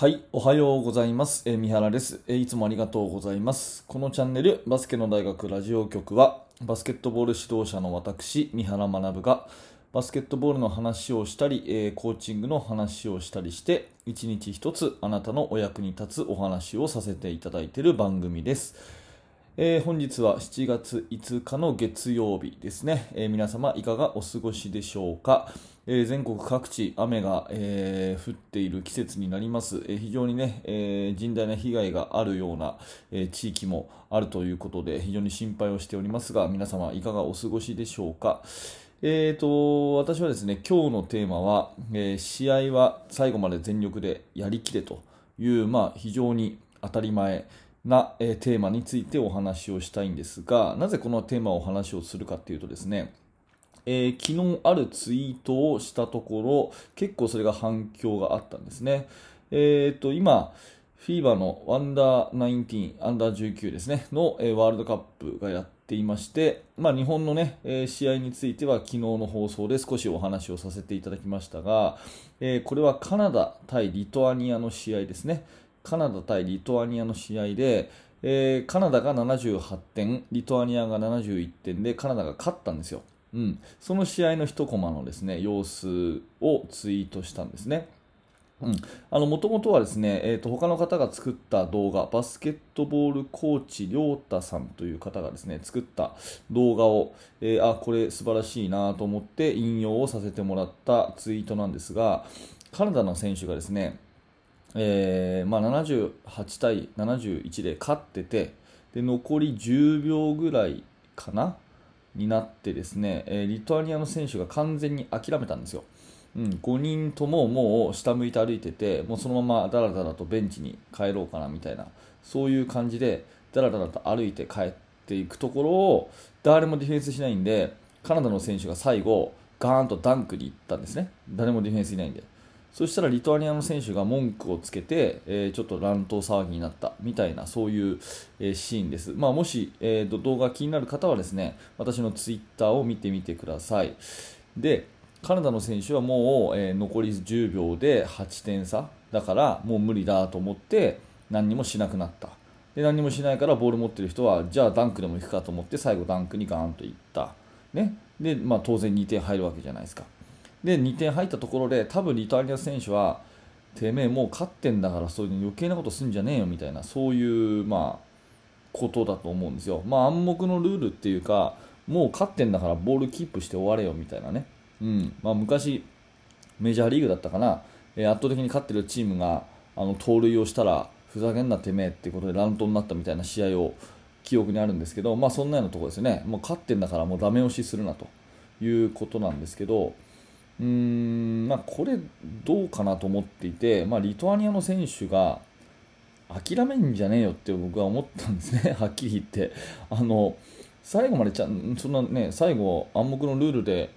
はい、おはようございます。えー三原です、えーいつもありがとうございます。このチャンネル、バスケの大学ラジオ局は、バスケットボール指導者の私、三原学が、バスケットボールの話をしたり、えーコーチングの話をしたりして、一日一つあなたのお役に立つお話をさせていただいている番組です。えー本日は7月5日の月曜日ですね、えー皆様いかがお過ごしでしょうか、えー全国各地雨が、え降っている季節になります、え非常にね、え甚大な被害があるような、え地域もあるということで非常に心配をしておりますが皆様いかがお過ごしでしょうか？えー、と私はですね今日のテーマは、え試合は最後まで全力でやりきれという、まあ、非常に当たり前な、テーマについてお話をしたいんですがなぜこのテーマをお話をするかというとですねえー昨日あるツイートをしたところ結構それが反響があったんですね。えー、と今、フィーバーのアンダー19、アンダー19ですねの、えーワールドカップがやっていまして、まあ、日本の、ねえー試合については昨日の放送で少しお話をさせていただきましたが、えーこれはカナダ対リトアニアの試合ですね。カナダ対リトアニアの試合で、えーカナダが78点、リトアニアが71点でカナダが勝ったんですよ。うん、その試合の一コマのですね様子をツイートしたんですね。うん、あの元々はですね、えー、と他の方が作った動画、バスケットボールコーチ亮太さんという方がですね作った動画を、えーあこれ素晴らしいなと思って引用をさせてもらったツイートなんですが、カナダの選手がですね、えーまあ、78対71で勝っててで残り10秒ぐらいかなになってですね、えーリトアニアの選手が完全に諦めたんですよ。うん、5人とももう下向いて歩いててもうそのままだらだらとベンチに帰ろうかなみたいなそういう感じでだらだらと歩いて帰っていくところを誰もディフェンスしないんでカナダの選手が最後ガーンとダンクに行ったんですね誰もディフェンスいないんでそしたらリトアニアの選手が文句をつけて、えーちょっと乱闘騒ぎになったみたいなそういう、えーシーンです、まあ、もし、えー動画気になる方はですね私のツイッターを見てみてください。でカナダの選手はもう、えー残り10秒で8点差だからもう無理だと思って何にもしなくなった。で何もしないからボール持ってる人はじゃあダンクでも行くかと思って最後ダンクにガーンと行った、ね。でまあ、当然2点入るわけじゃないですか。で2点入ったところで多分リトアニア選手はてめえもう勝ってんだからそういう余計なことすんじゃねえよみたいなそういうまあことだと思うんですよ、まあ、暗黙のルールっていうかもう勝ってんだからボールキープして終われよみたいなね、うん。まあ、昔メジャーリーグだったかな、えー圧倒的に勝ってるチームがあの盗塁をしたらふざけんなてめえってことで乱闘になったみたいな試合を記憶にあるんですけど、まあ、そんなようなところですよね。もう勝ってんだからもうダメ押しするなということなんですけどうーんまあ、これどうかなと思っていて、まあ、リトアニアの選手が諦めんじゃねえよって僕は思ったんですね、はっきり言って。あの最後までちゃんそんなね最後、暗黙のルールで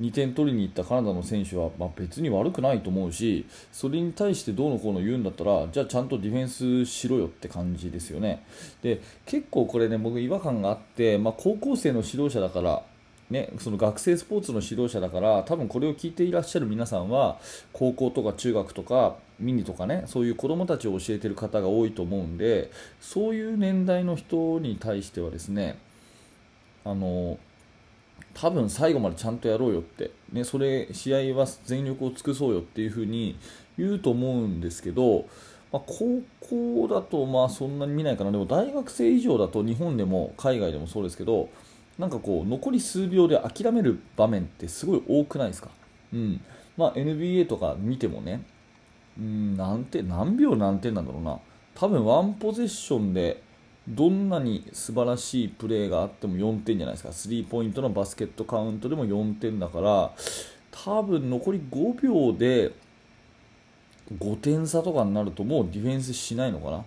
2点取りに行ったカナダの選手は、まあ、別に悪くないと思うしそれに対してどうのこうの言うんだったらじゃあちゃんとディフェンスしろよって感じですよね。で結構これね僕違和感があって、まあ、高校生の指導者だからね、その学生スポーツの指導者だから多分これを聞いていらっしゃる皆さんは高校とか中学とかミニとかねそういう子どもたちを教えてる方が多いと思うんでそういう年代の人に対してはですねあの多分最後までちゃんとやろうよって、ね、それ試合は全力を尽くそうよっていうふうに言うと思うんですけど、まあ、高校だとまあそんなに見ないかな。でも大学生以上だと日本でも海外でもそうですけどなんかこう残り数秒で諦める場面ってすごい多くないですか、うん。まあ、NBA とか見てもね、うん、何点何秒何点なんだろうな。多分ワンポゼッションでどんなに素晴らしいプレーがあっても4点じゃないですか。スリーポイントのバスケットカウントでも4点だから多分残り5秒で5点差とかになるともうディフェンスしないのかな？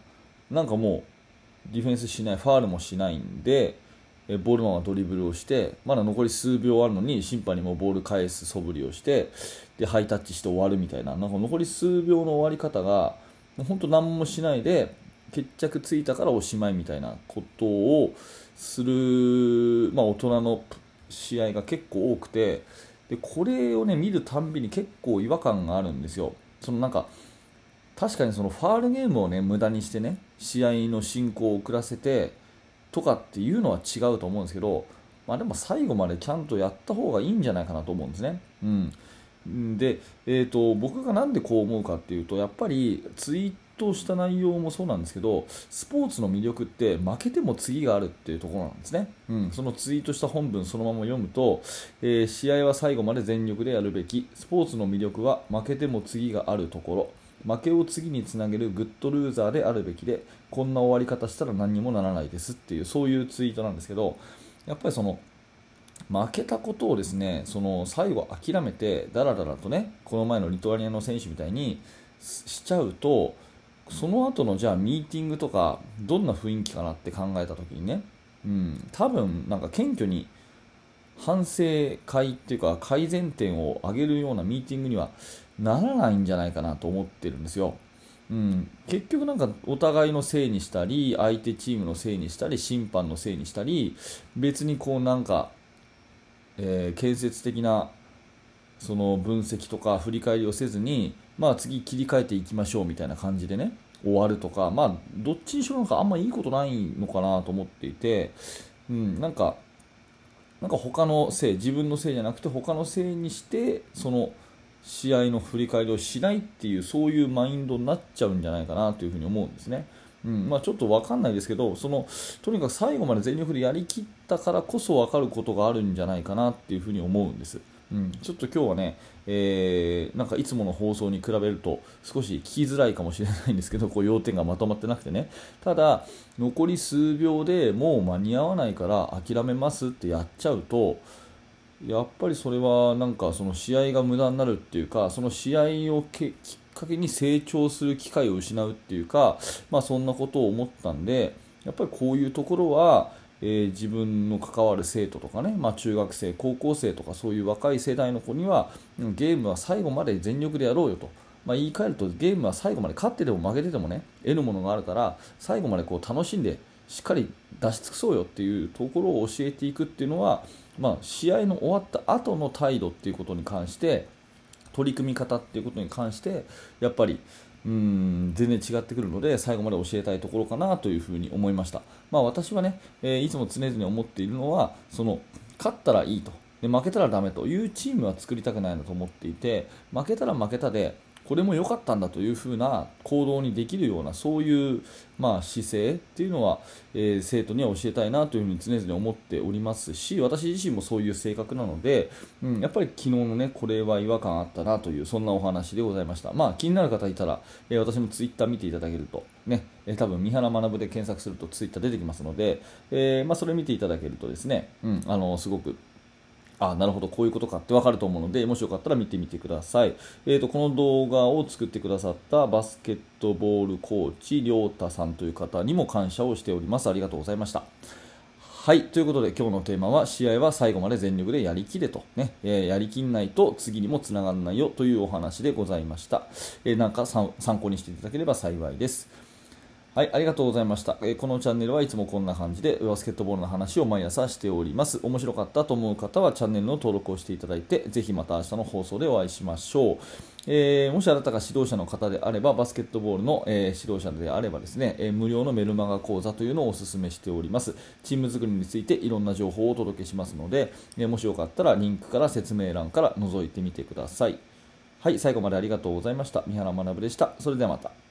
なんかもうディフェンスしない。ファールもしないんでえボールマンはドリブルをしてまだ残り数秒あるのに審判にもボール返す素振りをしてでハイタッチして終わるみたいななんか残り数秒の終わり方が本当何もしないで決着ついたからおしまいみたいなことをする、まあ、大人の試合が結構多くてでこれを、ね、見るたんびに結構違和感があるんですよ。そのなんか確かにそのファールゲームをね無駄にしてね試合の進行を遅らせてとかっていうのは違うと思うんですけど、まあ、でも最後までちゃんとやった方がいいんじゃないかなと思うんですね。うん。で、えーと、僕がなんでこう思うかっていうとやっぱりツイートした内容もそうなんですけどスポーツの魅力って負けても次があるっていうところなんですね、うん、そのツイートした本文そのまま読むと、えー、試合は最後まで全力でやるべき。スポーツの魅力は負けても次があるところ。負けを次につなげるグッドルーザーであるべきでこんな終わり方したら何にもならないですっていうそういうツイートなんですけどやっぱりその負けたことをですねその最後諦めてだらだらとねこの前のリトアニアの選手みたいにしちゃうとその後のじゃあミーティングとかどんな雰囲気かなって考えた時にね、うん、多分なんか謙虚に反省会っていうか改善点を上げるようなミーティングにはならないんじゃないかなと思ってるんですよ。うん、結局なんかお互いのせいにしたり相手チームのせいにしたり審判のせいにしたり別にこうなんか、えー、建設的なその分析とか振り返りをせずに、まあ、次切り替えていきましょうみたいな感じでね終わるとか、まあ、どっちにしろなんかあんまいいことないのかなと思っていて、うん、なんかなんか他のせい自分のせいじゃなくて他のせいにしてその試合の振り返りをしないっていうそういうマインドになっちゃうんじゃないかなというふに思うんですね。うんまあ、ちょっと分かんないですけどそのとにかく最後まで全力でやりきったからこそ分かることがあるんじゃないかなっていうふに思うんです。うん、ちょっと今日はね、えー、なんかいつもの放送に比べると少し聞きづらいかもしれないんですけどこう要点がまとまってなくてねただ残り数秒でもう間に合わないから諦めますってやっちゃうとやっぱりそれはなんかその試合が無駄になるっていうかその試合をきっかけに成長する機会を失うっていうか、まあ、そんなことを思ったんでやっぱりこういうところは、えー、自分の関わる生徒とかね、まあ、中学生、高校生とかそういう若い世代の子にはゲームは最後まで全力でやろうよと。まあ、言い換えるとゲームは最後まで勝ってでも負けてでもね得るものがあるから最後までこう楽しんでしっかり出し尽くそうよっていうところを教えていくっていうのはまあ、試合の終わった後の態度っていうことに関して取り組み方っていうことに関してやっぱりうん全然違ってくるので最後まで教えたいところかなというふに思いました、まあ、私はね、えー、いつも常々思っているのはその勝ったらいいと。で負けたらダメというチームは作りたくないなと思っていて負けたら負けたでこれも良かったんだというふうな行動にできるようなそういう、まあ、姿勢っていうのは、えー、生徒には教えたいなというふうに常々思っておりますし私自身もそういう性格なので、うん、やっぱり昨日のねこれは違和感あったなというそんなお話でございました、まあ、気になる方いたら、えー、私もツイッター見ていただけるとね、えー、多分三原学で検索するとツイッター出てきますので、えまあ、それ見ていただけるとですね、うん、あのすごくあなるほど、こういうことかってわかると思うので、もしよかったら見てみてください。えーと、この動画を作ってくださったバスケットボールコーチ、りょうたさんという方にも感謝をしております。ありがとうございました。はい、ということで今日のテーマは試合は最後まで全力でやりきれと、ねえー、やりきんないと次にもつながらないよというお話でございました。えー、なんか参考にしていただければ幸いです。はい、ありがとうございました。え、このチャンネルはいつもこんな感じでバスケットボールの話を毎朝しております。面白かったと思う方はチャンネルの登録をしていただいて、ぜひまた明日の放送でお会いしましょう。えー、もしあなたが指導者の方であれば、バスケットボールの、えー、指導者であればですね、え無料のメルマガ講座というのをお勧めしております。チーム作りについていろんな情報をお届けしますので、えもしよかったらリンクから説明欄から覗いてみてください。はい、最後までありがとうございました。三原学でした。それではまた。